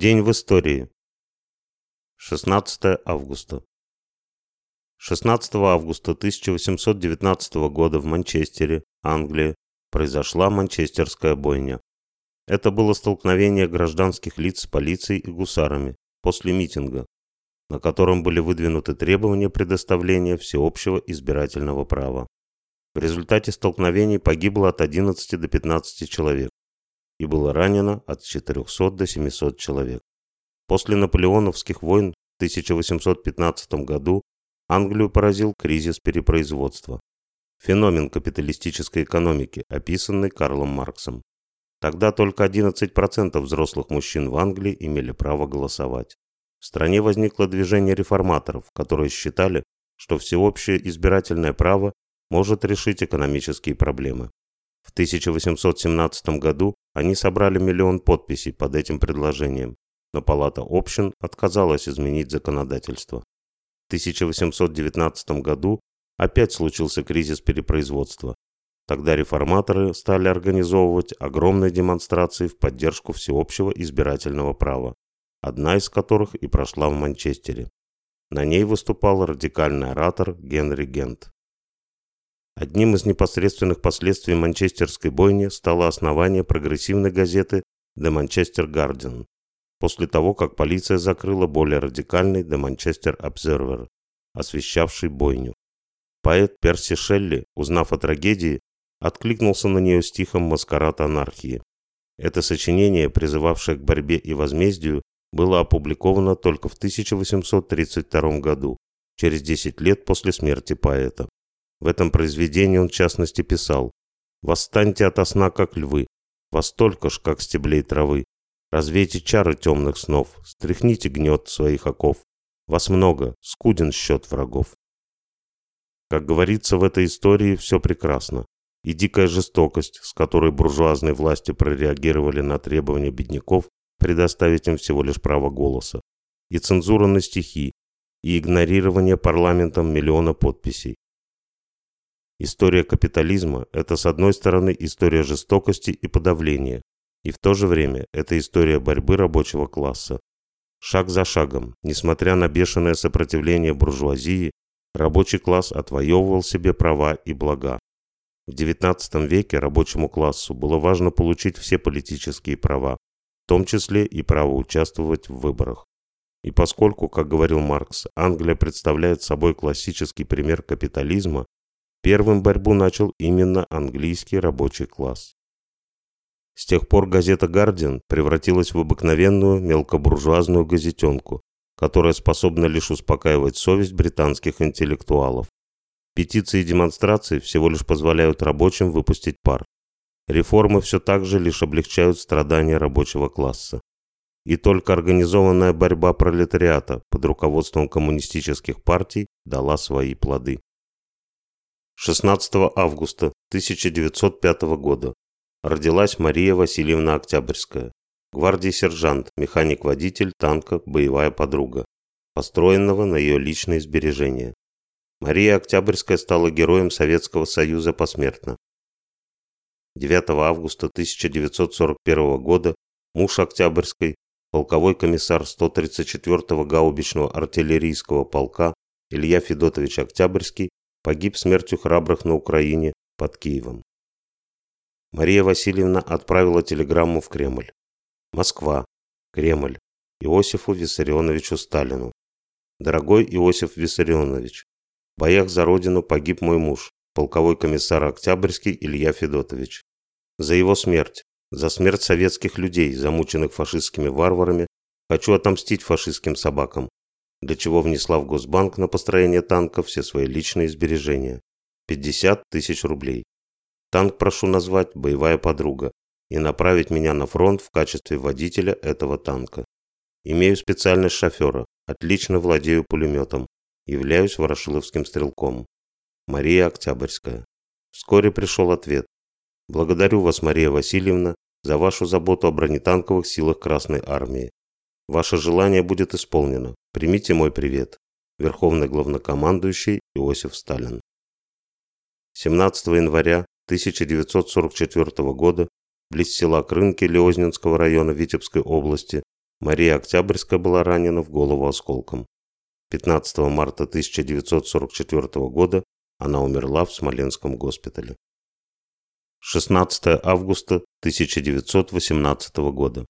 День в истории. 16 августа. 16 августа 1819 года в Манчестере, Англия, произошла Манчестерская бойня. Это было столкновение гражданских лиц с полицией и гусарами после митинга, на котором были выдвинуты требования предоставления всеобщего избирательного права. В результате столкновений погибло от 11 до 15 человек и было ранено от 400 до 700 человек. После наполеоновских войн в 1815 году Англию поразил кризис перепроизводства. Феномен капиталистической экономики, описанный Карлом Марксом. Тогда только 11% взрослых мужчин в Англии имели право голосовать. В стране возникло движение реформаторов, которые считали, что всеобщее избирательное право может решить экономические проблемы. В 1817 году они собрали миллион подписей под этим предложением, но Палата общин отказалась изменить законодательство. В 1819 году опять случился кризис перепроизводства. Тогда реформаторы стали организовывать огромные демонстрации в поддержку всеобщего избирательного права, одна из которых и прошла в Манчестере. На ней выступал радикальный оратор Генри Гент. Одним из непосредственных последствий манчестерской бойни стало основание прогрессивной газеты «The Manchester Guardian», после того, как полиция закрыла более радикальный «The Manchester Observer», освещавший бойню. Поэт Перси Шелли, узнав о трагедии, откликнулся на нее стихом «Маскарад анархии». Это сочинение, призывавшее к борьбе и возмездию, было опубликовано только в 1832 году, через 10 лет после смерти поэта. В этом произведении он в частности писал «Восстаньте ото сна, как львы, вас только ж, как стеблей травы, развейте чары темных снов, стряхните гнет своих оков, вас много, скуден счет врагов». Как говорится в этой истории, все прекрасно. И дикая жестокость, с которой буржуазные власти прореагировали на требования бедняков предоставить им всего лишь право голоса, и цензура на стихи, и игнорирование парламентом миллиона подписей, История капитализма – это, с одной стороны, история жестокости и подавления, и в то же время это история борьбы рабочего класса. Шаг за шагом, несмотря на бешеное сопротивление буржуазии, рабочий класс отвоевывал себе права и блага. В XIX веке рабочему классу было важно получить все политические права, в том числе и право участвовать в выборах. И поскольку, как говорил Маркс, Англия представляет собой классический пример капитализма, Первым борьбу начал именно английский рабочий класс. С тех пор газета «Гардиан» превратилась в обыкновенную мелкобуржуазную газетенку, которая способна лишь успокаивать совесть британских интеллектуалов. Петиции и демонстрации всего лишь позволяют рабочим выпустить пар. Реформы все так же лишь облегчают страдания рабочего класса. И только организованная борьба пролетариата под руководством коммунистических партий дала свои плоды. 16 августа 1905 года родилась Мария Васильевна Октябрьская, гвардии-сержант, механик-водитель танка, боевая подруга, построенного на ее личные сбережения. Мария Октябрьская стала героем Советского Союза посмертно. 9 августа 1941 года муж Октябрьской, полковой комиссар 134-го гаубичного артиллерийского полка Илья Федотович Октябрьский погиб смертью храбрых на Украине под Киевом. Мария Васильевна отправила телеграмму в Кремль. Москва. Кремль. Иосифу Виссарионовичу Сталину. Дорогой Иосиф Виссарионович, в боях за родину погиб мой муж, полковой комиссар Октябрьский Илья Федотович. За его смерть, за смерть советских людей, замученных фашистскими варварами, хочу отомстить фашистским собакам для чего внесла в Госбанк на построение танка все свои личные сбережения. 50 тысяч рублей. Танк прошу назвать «Боевая подруга» и направить меня на фронт в качестве водителя этого танка. Имею специальность шофера, отлично владею пулеметом, являюсь ворошиловским стрелком. Мария Октябрьская. Вскоре пришел ответ. Благодарю вас, Мария Васильевна, за вашу заботу о бронетанковых силах Красной Армии. Ваше желание будет исполнено. Примите мой привет. Верховный главнокомандующий Иосиф Сталин. 17 января 1944 года близ села Крынки Леознинского района Витебской области Мария Октябрьская была ранена в голову осколком. 15 марта 1944 года она умерла в Смоленском госпитале. 16 августа 1918 года.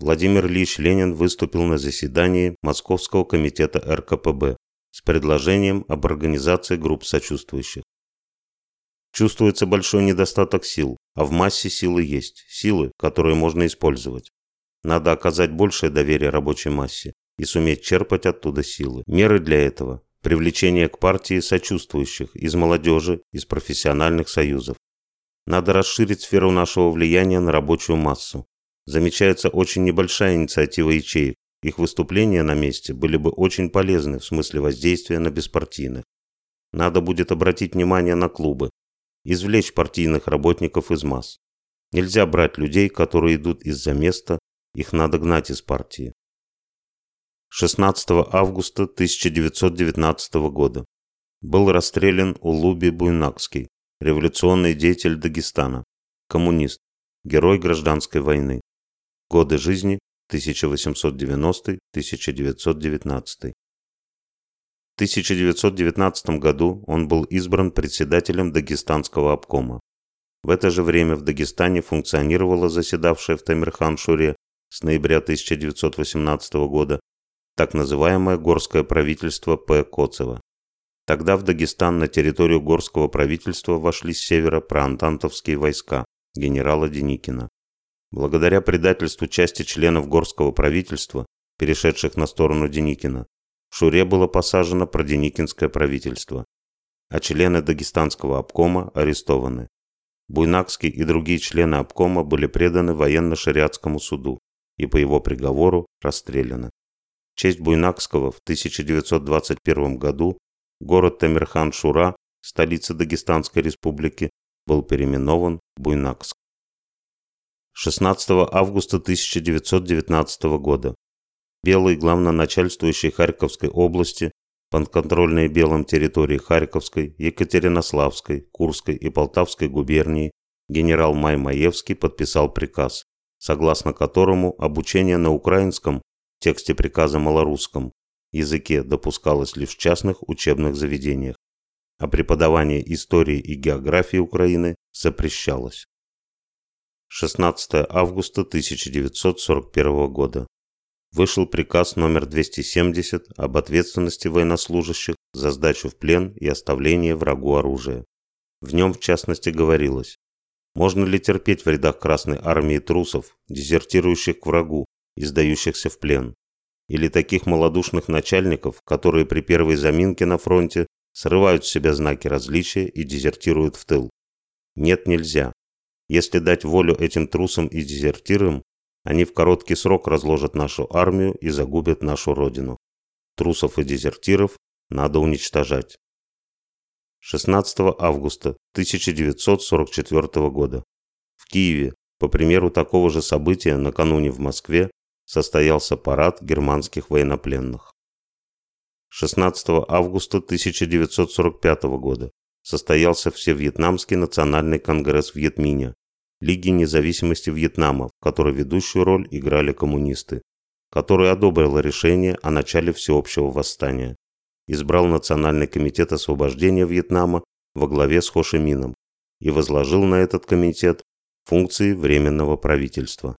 Владимир Ильич Ленин выступил на заседании Московского комитета РКПБ с предложением об организации групп сочувствующих. Чувствуется большой недостаток сил, а в массе силы есть, силы, которые можно использовать. Надо оказать большее доверие рабочей массе и суметь черпать оттуда силы. Меры для этого – привлечение к партии сочувствующих из молодежи, из профессиональных союзов. Надо расширить сферу нашего влияния на рабочую массу, замечается очень небольшая инициатива ячеек. Их выступления на месте были бы очень полезны в смысле воздействия на беспартийных. Надо будет обратить внимание на клубы, извлечь партийных работников из масс. Нельзя брать людей, которые идут из-за места, их надо гнать из партии. 16 августа 1919 года был расстрелян Улуби Буйнакский, революционный деятель Дагестана, коммунист, герой гражданской войны. Годы жизни 1890-1919. В 1919 году он был избран председателем Дагестанского обкома. В это же время в Дагестане функционировало заседавшее в Тамирхан-Шуре с ноября 1918 года так называемое Горское правительство П. Коцева. Тогда в Дагестан на территорию Горского правительства вошли с севера проантантовские войска генерала Деникина. Благодаря предательству части членов горского правительства, перешедших на сторону Деникина, в Шуре было посажено проденикинское правительство, а члены Дагестанского обкома арестованы. Буйнакский и другие члены обкома были преданы военно-шариатскому суду и по его приговору расстреляны. В честь Буйнакского в 1921 году город Тамирхан-Шура, столица Дагестанской республики, был переименован Буйнакск. 16 августа 1919 года. Белый главноначальствующий Харьковской области, подконтрольные белым территории Харьковской, Екатеринославской, Курской и Полтавской губернии генерал Май Маевский подписал приказ, согласно которому обучение на украинском, в тексте приказа малорусском, языке допускалось лишь в частных учебных заведениях, а преподавание истории и географии Украины запрещалось. 16 августа 1941 года. Вышел приказ номер 270 об ответственности военнослужащих за сдачу в плен и оставление врагу оружия. В нем, в частности, говорилось, можно ли терпеть в рядах Красной Армии трусов, дезертирующих к врагу и сдающихся в плен, или таких малодушных начальников, которые при первой заминке на фронте срывают с себя знаки различия и дезертируют в тыл. Нет, нельзя. Если дать волю этим трусам и дезертирам, они в короткий срок разложат нашу армию и загубят нашу родину. Трусов и дезертиров надо уничтожать. 16 августа 1944 года. В Киеве, по примеру такого же события, накануне в Москве состоялся парад германских военнопленных. 16 августа 1945 года состоялся Всевьетнамский национальный конгресс в Вьетмине, Лиги независимости Вьетнама, в которой ведущую роль играли коммунисты, который одобрил решение о начале всеобщего восстания, избрал Национальный комитет освобождения Вьетнама во главе с Хо Ши Мином и возложил на этот комитет функции Временного правительства.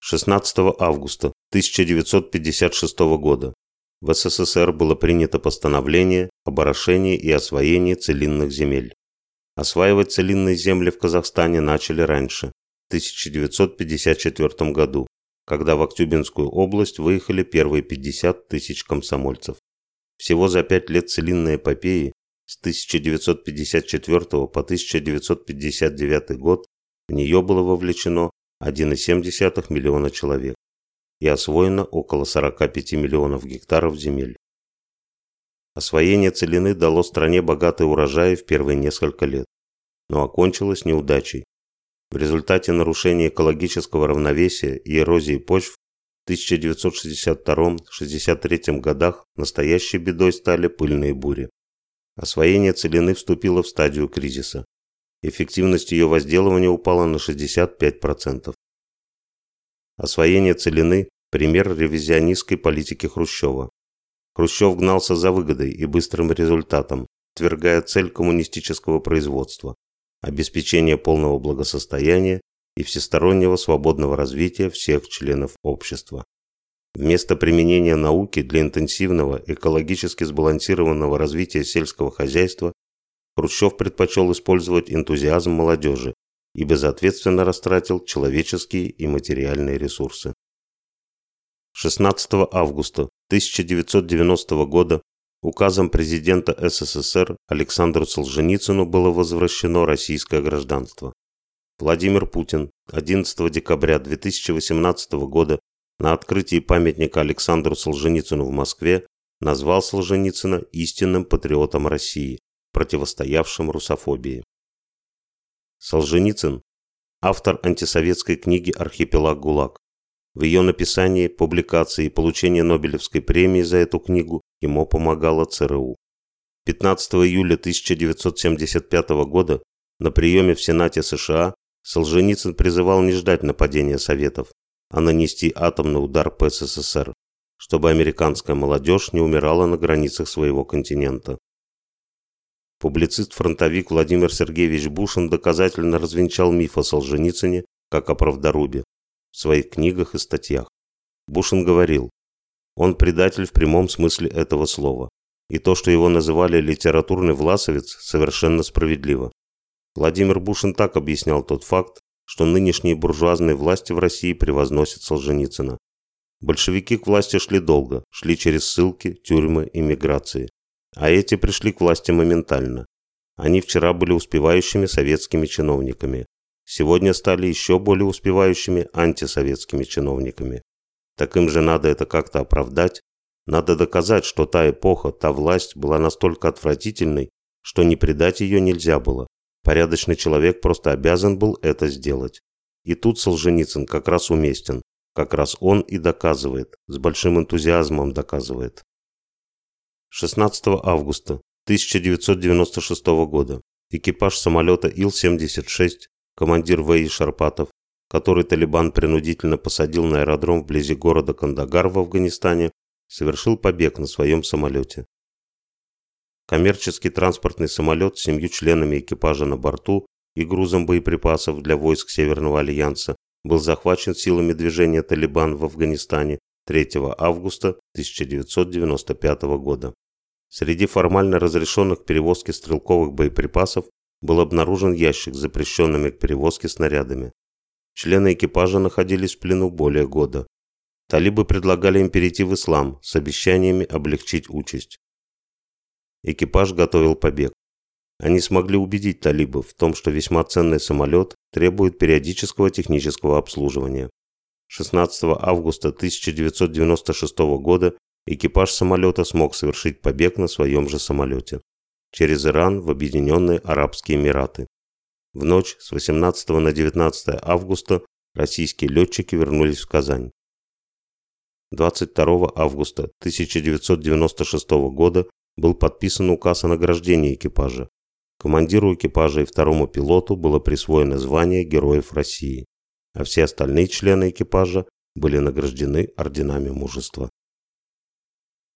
16 августа 1956 года в СССР было принято постановление об орошении и освоении целинных земель. Осваивать целинные земли в Казахстане начали раньше, в 1954 году, когда в Актюбинскую область выехали первые 50 тысяч комсомольцев. Всего за пять лет целинной эпопеи с 1954 по 1959 год в нее было вовлечено 1,7 миллиона человек и освоено около 45 миллионов гектаров земель. Освоение целины дало стране богатый урожай в первые несколько лет, но окончилось неудачей. В результате нарушения экологического равновесия и эрозии почв в 1962-63 годах настоящей бедой стали пыльные бури. Освоение целины вступило в стадию кризиса. Эффективность ее возделывания упала на 65%. Освоение целины – пример ревизионистской политики Хрущева. Хрущев гнался за выгодой и быстрым результатом, отвергая цель коммунистического производства – обеспечение полного благосостояния и всестороннего свободного развития всех членов общества. Вместо применения науки для интенсивного, экологически сбалансированного развития сельского хозяйства Хрущев предпочел использовать энтузиазм молодежи и безответственно растратил человеческие и материальные ресурсы. 16 августа 1990 года указом президента СССР Александру Солженицыну было возвращено российское гражданство. Владимир Путин 11 декабря 2018 года на открытии памятника Александру Солженицыну в Москве назвал Солженицына истинным патриотом России, противостоявшим русофобии. Солженицын – автор антисоветской книги «Архипелаг ГУЛАГ». В ее написании, публикации и получении Нобелевской премии за эту книгу ему помогала ЦРУ. 15 июля 1975 года на приеме в Сенате США Солженицын призывал не ждать нападения Советов, а нанести атомный удар по СССР, чтобы американская молодежь не умирала на границах своего континента. Публицист-фронтовик Владимир Сергеевич Бушин доказательно развенчал миф о Солженицыне как о правдорубе в своих книгах и статьях. Бушин говорил, он предатель в прямом смысле этого слова, и то, что его называли литературный власовец, совершенно справедливо. Владимир Бушин так объяснял тот факт, что нынешние буржуазные власти в России превозносят Солженицына. Большевики к власти шли долго, шли через ссылки, тюрьмы и миграции. А эти пришли к власти моментально. Они вчера были успевающими советскими чиновниками. Сегодня стали еще более успевающими антисоветскими чиновниками. Так им же надо это как-то оправдать. Надо доказать, что та эпоха, та власть была настолько отвратительной, что не предать ее нельзя было. Порядочный человек просто обязан был это сделать. И тут Солженицын как раз уместен. Как раз он и доказывает, с большим энтузиазмом доказывает. 16 августа 1996 года экипаж самолета Ил-76, командир ВИ Шарпатов, который Талибан принудительно посадил на аэродром вблизи города Кандагар в Афганистане, совершил побег на своем самолете. Коммерческий транспортный самолет с семью членами экипажа на борту и грузом боеприпасов для войск Северного Альянса был захвачен силами движения «Талибан» в Афганистане 3 августа 1995 года. Среди формально разрешенных перевозки стрелковых боеприпасов был обнаружен ящик с запрещенными к перевозке снарядами. Члены экипажа находились в плену более года. Талибы предлагали им перейти в ислам с обещаниями облегчить участь. Экипаж готовил побег. Они смогли убедить талибов в том, что весьма ценный самолет требует периодического технического обслуживания. 16 августа 1996 года экипаж самолета смог совершить побег на своем же самолете через Иран в Объединенные Арабские Эмираты. В ночь с 18 на 19 августа российские летчики вернулись в Казань. 22 августа 1996 года был подписан указ о награждении экипажа. Командиру экипажа и второму пилоту было присвоено звание Героев России, а все остальные члены экипажа были награждены орденами мужества.